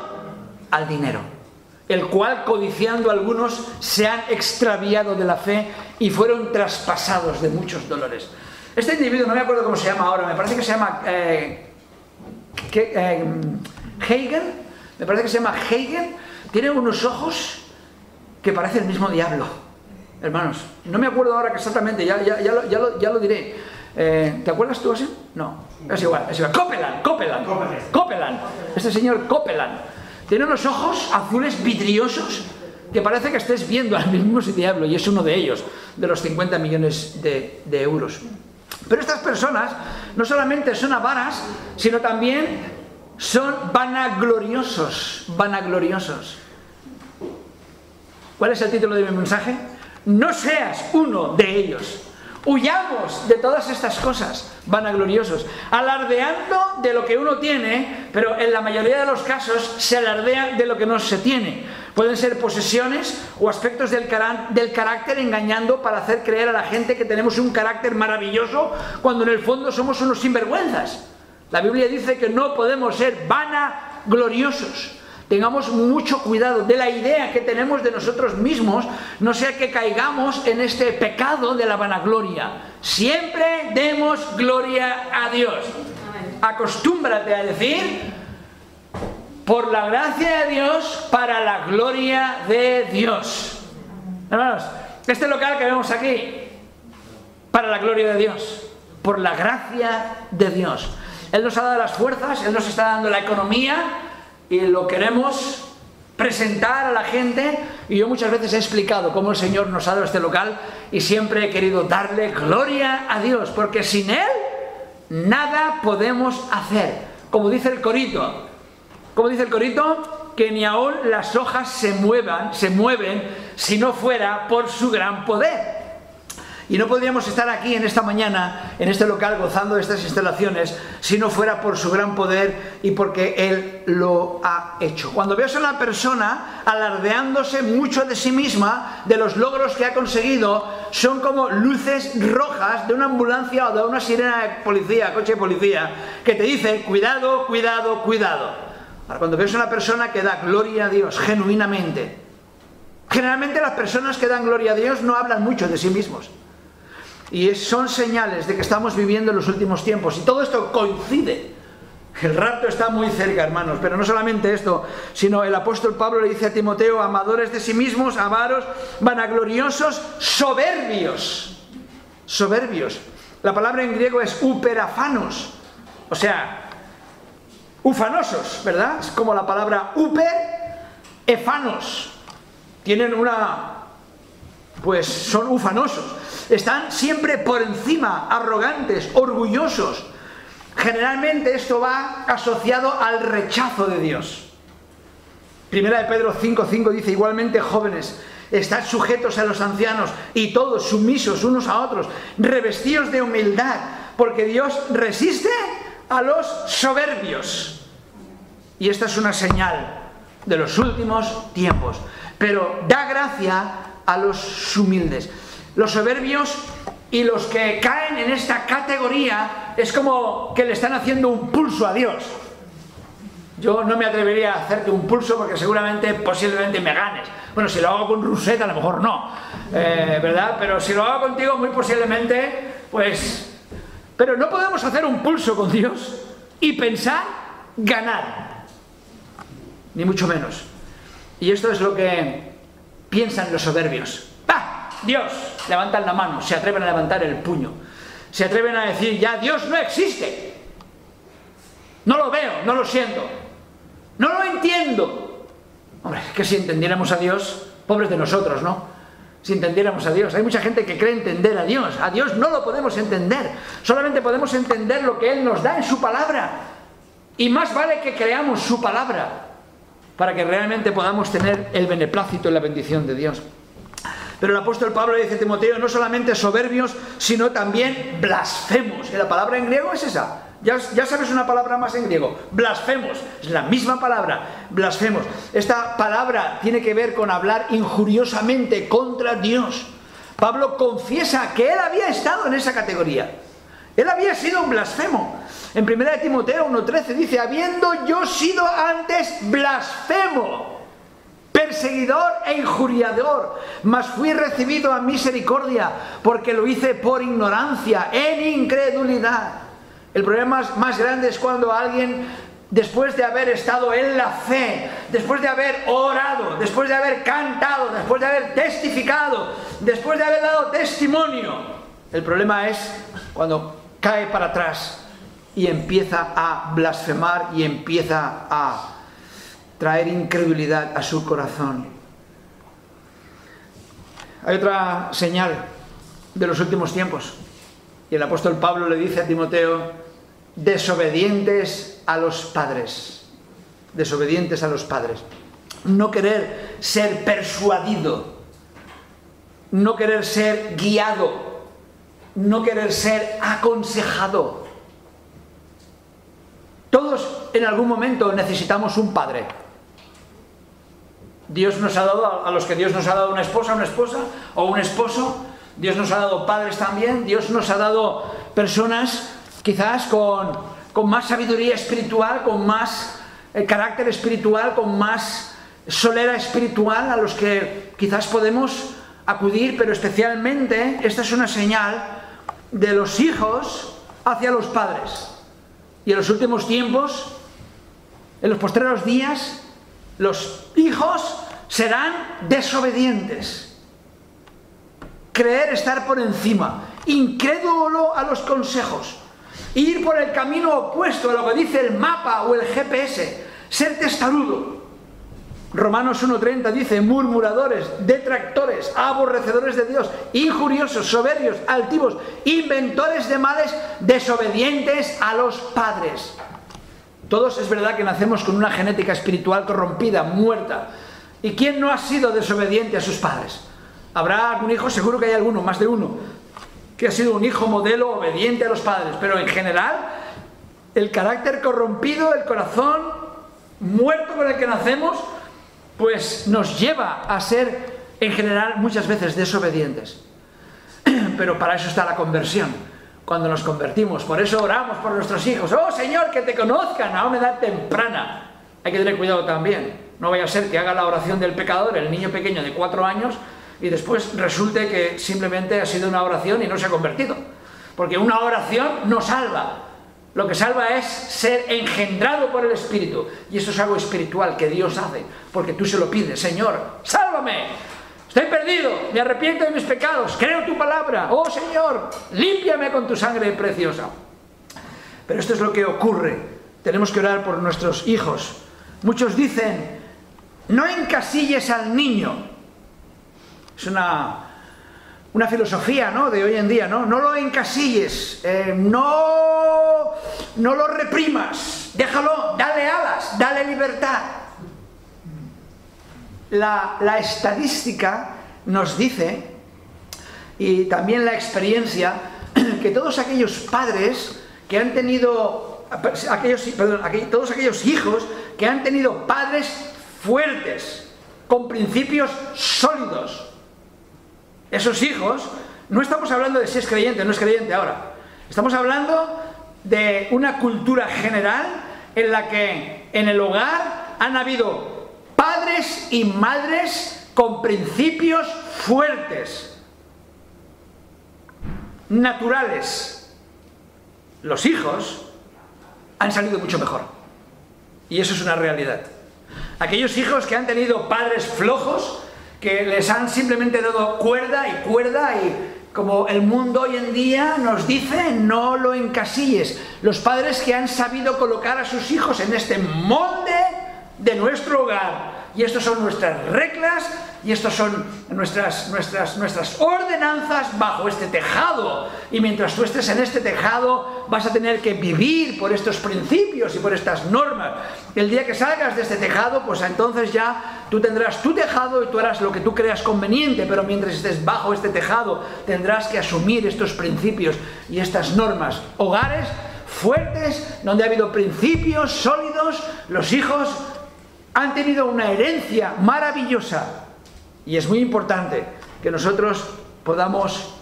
Speaker 1: al dinero, el cual codiciando algunos se han extraviado de la fe y fueron traspasados de muchos dolores. Este individuo, no me acuerdo cómo se llama ahora, me parece que se llama eh, eh, me parece que se llama Hegel, tiene unos ojos que parece el mismo diablo, hermanos. No me acuerdo ahora exactamente, ya, ya, ya lo diré. Eh, ¿Te acuerdas tú así? No, es igual, es igual. Copeland, Copeland, Copeland. Este señor Copeland tiene unos ojos azules vidriosos que parece que estés viendo al mismo diablo y es uno de ellos, de los 50 millones de, de euros. Pero estas personas no solamente son avaras, sino también son vanagloriosos, vanagloriosos. ¿Cuál es el título de mi mensaje? No seas uno de ellos. Huyamos de todas estas cosas vanagloriosos, alardeando de lo que uno tiene, pero en la mayoría de los casos se alardea de lo que no se tiene. Pueden ser posesiones o aspectos del, carácter engañando para hacer creer a la gente que tenemos un carácter maravilloso cuando en el fondo somos unos sinvergüenzas. La Biblia dice que no podemos ser vanagloriosos. Tengamos mucho cuidado de la idea que tenemos de nosotros mismos, no sea que caigamos en este pecado de la vanagloria. Siempre demos gloria a Dios. Acostúmbrate a decir, por la gracia de Dios, para la gloria de Dios. Hermanos, este local que vemos aquí, para la gloria de Dios, por la gracia de Dios. Él nos ha dado las fuerzas, Él nos está dando la economía y lo queremos presentar a la gente y yo muchas veces he explicado cómo el Señor nos ha dado este local y siempre he querido darle gloria a Dios porque sin Él nada podemos hacer. Como dice el corito, como dice el corito, que ni aún las hojas se muevan, se mueven si no fuera por su gran poder. Y no podríamos estar aquí en esta mañana, en este local, gozando de estas instalaciones, si no fuera por su gran poder y porque Él lo ha hecho. Cuando veas a una persona alardeándose mucho de sí misma, de los logros que ha conseguido, son como luces rojas de una ambulancia o de una sirena de policía, coche de policía, que te dicen, cuidado, cuidado, cuidado. Ahora, cuando ves a una persona que da gloria a Dios genuinamente, generalmente las personas que dan gloria a Dios no hablan mucho de sí mismos. Y son señales de que estamos viviendo en los últimos tiempos. Y todo esto coincide. El rapto está muy cerca, hermanos. Pero no solamente esto, sino el apóstol Pablo le dice a Timoteo, amadores de sí mismos, avaros, vanagloriosos, soberbios. Soberbios. La palabra en griego es uperafanos. O sea, ufanosos, ¿verdad? Es como la palabra uper, efanos. Tienen una... Pues son ufanosos están siempre por encima, arrogantes, orgullosos. Generalmente esto va asociado al rechazo de Dios. Primera de Pedro 5.5 dice igualmente jóvenes, están sujetos a los ancianos y todos sumisos unos a otros, revestidos de humildad, porque Dios resiste a los soberbios. Y esta es una señal de los últimos tiempos. Pero da gracia a los humildes. Los soberbios y los que caen en esta categoría es como que le están haciendo un pulso a Dios. Yo no me atrevería a hacerte un pulso porque seguramente, posiblemente me ganes. Bueno, si lo hago con Rousset a lo mejor no, eh, ¿verdad? Pero si lo hago contigo muy posiblemente, pues... Pero no podemos hacer un pulso con Dios y pensar ganar. Ni mucho menos. Y esto es lo que piensan los soberbios. ¡Ah! Dios, levantan la mano, se atreven a levantar el puño, se atreven a decir, ya Dios no existe. No lo veo, no lo siento, no lo entiendo. Hombre, que si entendiéramos a Dios, pobres de nosotros, ¿no? Si entendiéramos a Dios. Hay mucha gente que cree entender a Dios. A Dios no lo podemos entender. Solamente podemos entender lo que Él nos da en su palabra. Y más vale que creamos su palabra para que realmente podamos tener el beneplácito y la bendición de Dios. Pero el apóstol Pablo dice a Timoteo, no solamente soberbios, sino también blasfemos. La palabra en griego es esa. Ya, ya, sabes una palabra más en griego. Blasfemos. Es la misma palabra. Blasfemos. Esta palabra tiene que ver con hablar injuriosamente contra Dios. Pablo confiesa que él había estado en esa categoría. Él había sido un blasfemo. En 1 Timoteo 1.13 dice, habiendo yo sido antes blasfemo perseguidor e injuriador, mas fui recibido a misericordia, porque lo hice por ignorancia, en incredulidad. El problema más grande es cuando alguien, después de haber estado en la fe, después de haber orado, después de haber cantado, después de haber testificado, después de haber dado testimonio, el problema es cuando cae para atrás y empieza a blasfemar y empieza a traer incredulidad a su corazón. Hay otra señal de los últimos tiempos. Y el apóstol Pablo le dice a Timoteo, desobedientes a los padres. Desobedientes a los padres. No querer ser persuadido. No querer ser guiado. No querer ser aconsejado. Todos en algún momento necesitamos un padre Dios nos ha dado, a los que Dios nos ha dado una esposa, una esposa o un esposo, Dios nos ha dado padres también, Dios nos ha dado personas quizás con, con más sabiduría espiritual, con más eh, carácter espiritual, con más solera espiritual a los que quizás podemos acudir, pero especialmente esta es una señal de los hijos hacia los padres. Y en los últimos tiempos, en los postreros días, los hijos serán desobedientes. Creer estar por encima, incrédulo a los consejos, ir por el camino opuesto a lo que dice el mapa o el GPS, ser testarudo. Romanos 1.30 dice, murmuradores, detractores, aborrecedores de Dios, injuriosos, soberbios, altivos, inventores de males, desobedientes a los padres. Todos es verdad que nacemos con una genética espiritual corrompida, muerta. ¿Y quién no ha sido desobediente a sus padres? Habrá algún hijo, seguro que hay alguno, más de uno, que ha sido un hijo modelo obediente a los padres, pero en general el carácter corrompido, el corazón muerto con el que nacemos, pues nos lleva a ser en general muchas veces desobedientes. (clears throat) Pero para eso está la conversión, cuando nos convertimos. Por eso oramos por nuestros hijos. Oh Señor, que te conozcan a una edad temprana. Hay que tener cuidado también. No vaya a ser que haga la oración del pecador, el niño pequeño de cuatro años, y después resulte que simplemente ha sido una oración y no se ha convertido. Porque una oración no salva, lo que salva es ser engendrado por el Espíritu. Y eso es algo espiritual que Dios hace, porque tú se lo pides, Señor, sálvame. Estoy perdido, me arrepiento de mis pecados, creo tu palabra. Oh Señor, límpiame con tu sangre preciosa. Pero esto es lo que ocurre. Tenemos que orar por nuestros hijos. Muchos dicen, no encasilles al niño. Es una una filosofía ¿no? de hoy en día, ¿no? No lo encasilles, eh, no, no lo reprimas, déjalo, dale alas, dale libertad. La, estadística nos dice, y también la experiencia, (clears throat) que todos aquellos padres que han tenido, aquellos, perdón, todos aquellos hijos que han tenido padres fuertes, con principios sólidos, esos hijos, no estamos hablando de si es creyente o no es creyente ahora. Estamos hablando de una cultura general en la que en el hogar han habido padres y madres con principios fuertes, naturales. Los hijos han salido mucho mejor. Y eso es una realidad. Aquellos hijos que han tenido padres flojos, que les han simplemente dado cuerda y cuerda y como el mundo hoy en día nos dice, no lo encasilles. Los padres que han sabido colocar a sus hijos en este molde de nuestro hogar. Y estas son nuestras reglas y estas son nuestras, nuestras, nuestras ordenanzas bajo este tejado. Y mientras tú estés en este tejado, vas a tener que vivir por estos principios y por estas normas. El día que salgas de este tejado, pues entonces ya tú tendrás tu tejado y tú harás lo que tú creas conveniente, pero mientras estés bajo este tejado, tendrás que asumir estos principios y estas normas. Hogares fuertes, donde ha habido principios sólidos, los hijos han tenido una herencia maravillosa y es muy importante que nosotros podamos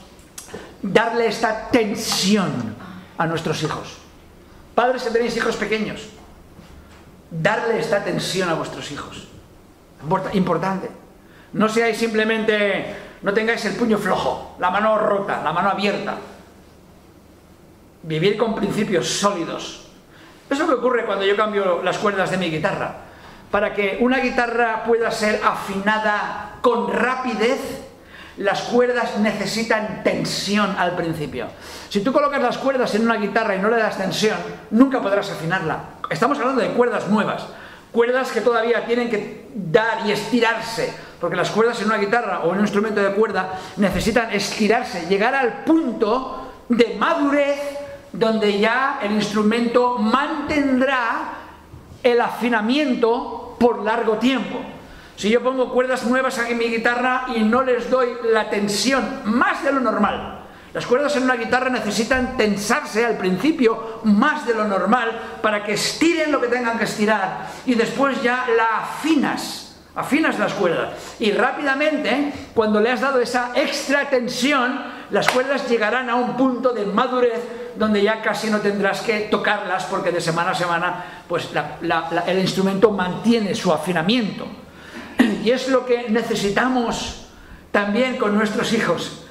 Speaker 1: darle esta tensión a nuestros hijos. Padres que tenéis hijos pequeños, darle esta tensión a vuestros hijos. Importante. No seáis simplemente, no tengáis el puño flojo, la mano rota, la mano abierta. Vivir con principios sólidos. Eso que ocurre cuando yo cambio las cuerdas de mi guitarra. Para que una guitarra pueda ser afinada con rapidez, las cuerdas necesitan tensión al principio. Si tú colocas las cuerdas en una guitarra y no le das tensión, nunca podrás afinarla. Estamos hablando de cuerdas nuevas, cuerdas que todavía tienen que dar y estirarse, porque las cuerdas en una guitarra o en un instrumento de cuerda necesitan estirarse, llegar al punto de madurez donde ya el instrumento mantendrá el afinamiento por largo tiempo. Si yo pongo cuerdas nuevas aquí en mi guitarra y no les doy la tensión más de lo normal, las cuerdas en una guitarra necesitan tensarse al principio más de lo normal para que estiren lo que tengan que estirar y después ya la afinas afinas las cuerdas. Y rápidamente, cuando le has dado esa extra tensión, las cuerdas llegarán a un punto de madurez donde ya casi no tendrás que tocarlas porque de semana a semana pues el instrumento mantiene su afinamiento. Y es lo que necesitamos también con nuestros hijos.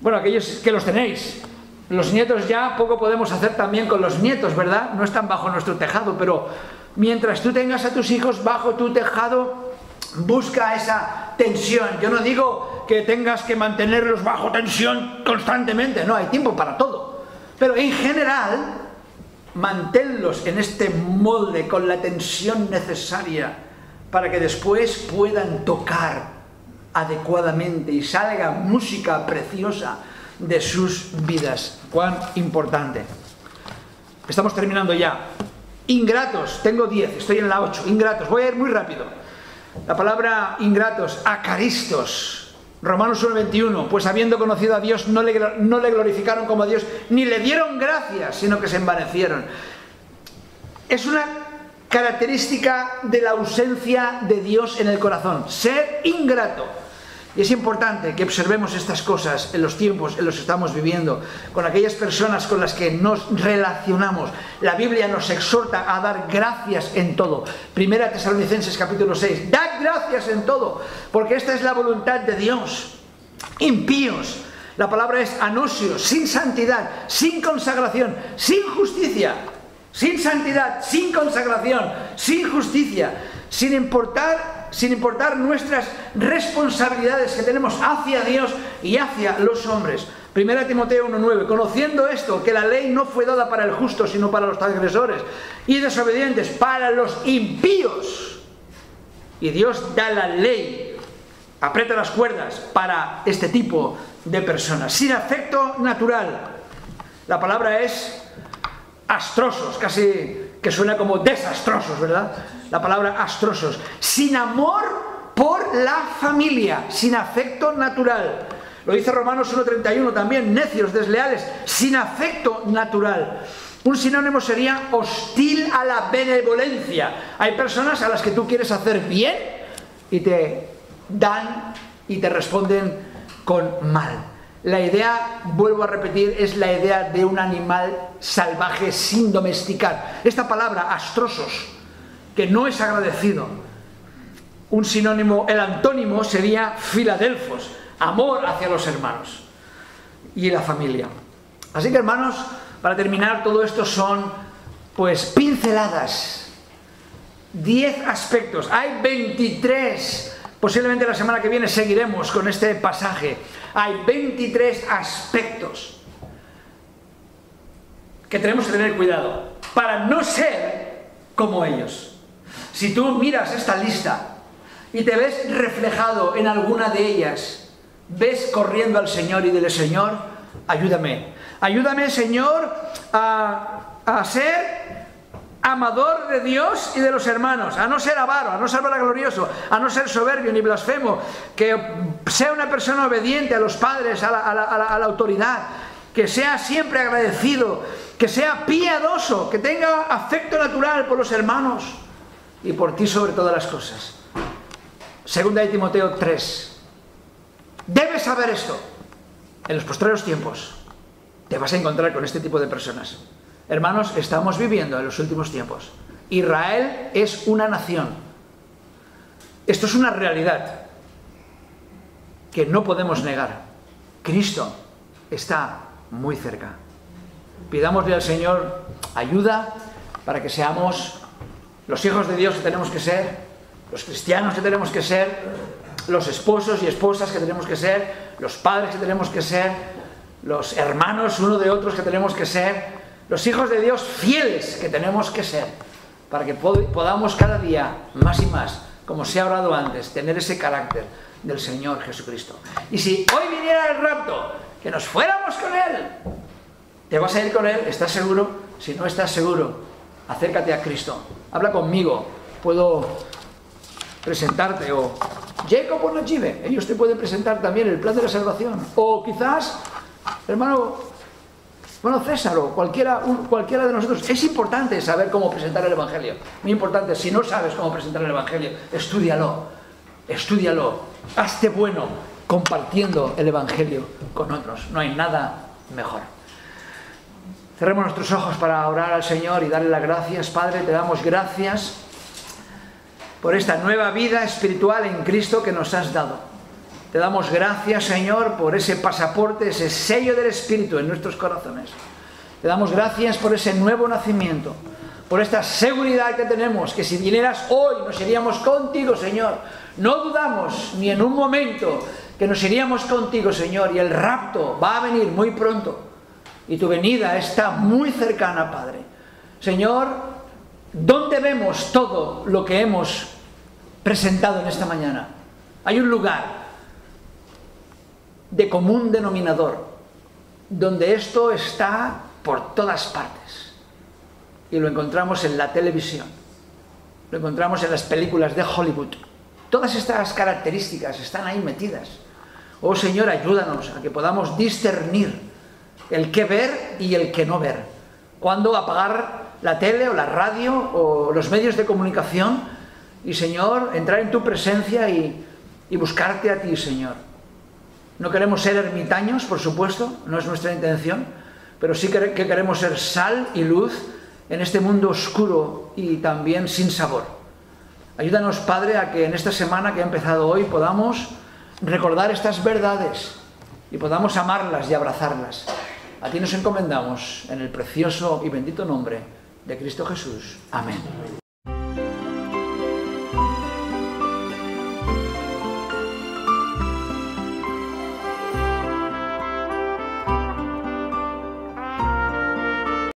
Speaker 1: Bueno, aquellos que los tenéis. Los nietos ya poco podemos hacer también con los nietos, ¿verdad? No están bajo nuestro tejado, pero mientras tú tengas a tus hijos bajo tu tejado, busca esa tensión. Yo no digo que tengas que mantenerlos bajo tensión constantemente, no, hay tiempo para todo. Pero en general, manténlos en este molde con la tensión necesaria para que después puedan tocar adecuadamente y salga música preciosa de sus vidas. Cuán importante. Estamos terminando ya. Ingratos, tengo 10, estoy en la 8. Ingratos, voy a ir muy rápido. La palabra ingratos, acaristos. Romanos 1.21, pues habiendo conocido a Dios no le, no le glorificaron como a Dios, ni le dieron gracias, sino que se envanecieron. Es una característica de la ausencia de Dios en el corazón, ser ingrato. Y es importante que observemos estas cosas en los tiempos en los que estamos viviendo, con aquellas personas con las que nos relacionamos. La Biblia nos exhorta a dar gracias en todo. Primera Tesalonicenses capítulo 6. Dad gracias en todo, porque esta es la voluntad de Dios. Impíos. La palabra es anosios, sin santidad, sin consagración, sin justicia. Sin santidad, sin consagración, sin justicia, sin importar sin importar nuestras responsabilidades que tenemos hacia Dios y hacia los hombres. Primera Timoteo 1.9, conociendo esto, que la ley no fue dada para el justo, sino para los transgresores y desobedientes, para los impíos. Y Dios da la ley, aprieta las cuerdas para este tipo de personas, sin afecto natural. La palabra es astrosos, casi que suena como desastrosos, ¿verdad? La palabra astrosos. Sin amor por la familia, sin afecto natural. Lo dice Romanos 1.31 también, necios, desleales, sin afecto natural. Un sinónimo sería hostil a la benevolencia. Hay personas a las que tú quieres hacer bien y te dan y te responden con mal. La idea, vuelvo a repetir, es la idea de un animal salvaje sin domesticar. Esta palabra, astrosos, que no es agradecido. Un sinónimo, el antónimo sería filadelfos, amor hacia los hermanos y la familia. Así que hermanos, para terminar, todo esto son pues pinceladas. 10 aspectos. Hay 23 Posiblemente la semana que viene seguiremos con este pasaje. Hay 23 aspectos que tenemos que tener cuidado para no ser como ellos. Si tú miras esta lista y te ves reflejado en alguna de ellas, ves corriendo al Señor y dile, Señor, ayúdame. Ayúdame, Señor, a, a ser amador de Dios y de los hermanos, a no ser avaro, a no ser glorioso, a no ser soberbio ni blasfemo, que sea una persona obediente a los padres, a la, autoridad, que sea siempre agradecido, que sea piadoso, que tenga afecto natural por los hermanos y por ti sobre todas las cosas. Segunda de Timoteo 3. Debes saber esto. En los postreros tiempos te vas a encontrar con este tipo de personas. Hermanos, estamos viviendo en los últimos tiempos. Israel es una nación. Esto es una realidad que no podemos negar. Cristo está muy cerca. Pidámosle al Señor ayuda para que seamos los hijos de Dios que tenemos que ser, los cristianos que tenemos que ser, los esposos y esposas que tenemos que ser, los padres que tenemos que ser, los hermanos uno de otros que tenemos que ser, los hijos de Dios fieles que tenemos que ser para que podamos cada día más y más, como se ha hablado antes, tener ese carácter del Señor Jesucristo. Y si hoy viniera el rapto, que nos fuéramos con Él, ¿te vas a ir con Él? ¿Estás seguro? Si no estás seguro, acércate a Cristo, habla conmigo, puedo presentarte o Jacob o Najibe, ellos te pueden presentar también el plan de la salvación. O quizás, hermano, bueno, César o cualquiera, cualquiera de nosotros, es importante saber cómo presentar el Evangelio. Muy importante, si no sabes cómo presentar el Evangelio, estudialo. Estúdialo, hazte bueno compartiendo el Evangelio con otros. No hay nada mejor. Cerremos nuestros ojos para orar al Señor y darle las gracias. Padre, te damos gracias por esta nueva vida espiritual en Cristo que nos has dado. Te damos gracias, Señor, por ese pasaporte, ese sello del Espíritu en nuestros corazones. Te damos gracias por ese nuevo nacimiento, por esta seguridad que tenemos, que si vinieras hoy nos iríamos contigo, Señor. No dudamos ni en un momento que nos iríamos contigo, Señor, y el rapto va a venir muy pronto. Y tu venida está muy cercana, Padre. Señor, ¿dónde vemos todo lo que hemos presentado en esta mañana? Hay un lugar de común denominador, donde esto está por todas partes. Y lo encontramos en la televisión, lo encontramos en las películas de Hollywood. Todas estas características están ahí metidas. Oh Señor, ayúdanos a que podamos discernir el qué ver y el qué no ver. Cuándo apagar la tele o la radio o los medios de comunicación y Señor, entrar en tu presencia y, y buscarte a ti, Señor. No queremos ser ermitaños, por supuesto, no es nuestra intención, pero sí que queremos ser sal y luz en este mundo oscuro y también sin sabor. Ayúdanos, Padre, a que en esta semana que ha empezado hoy podamos recordar estas verdades y podamos amarlas y abrazarlas. A ti nos encomendamos en el precioso y bendito nombre de Cristo Jesús. Amén.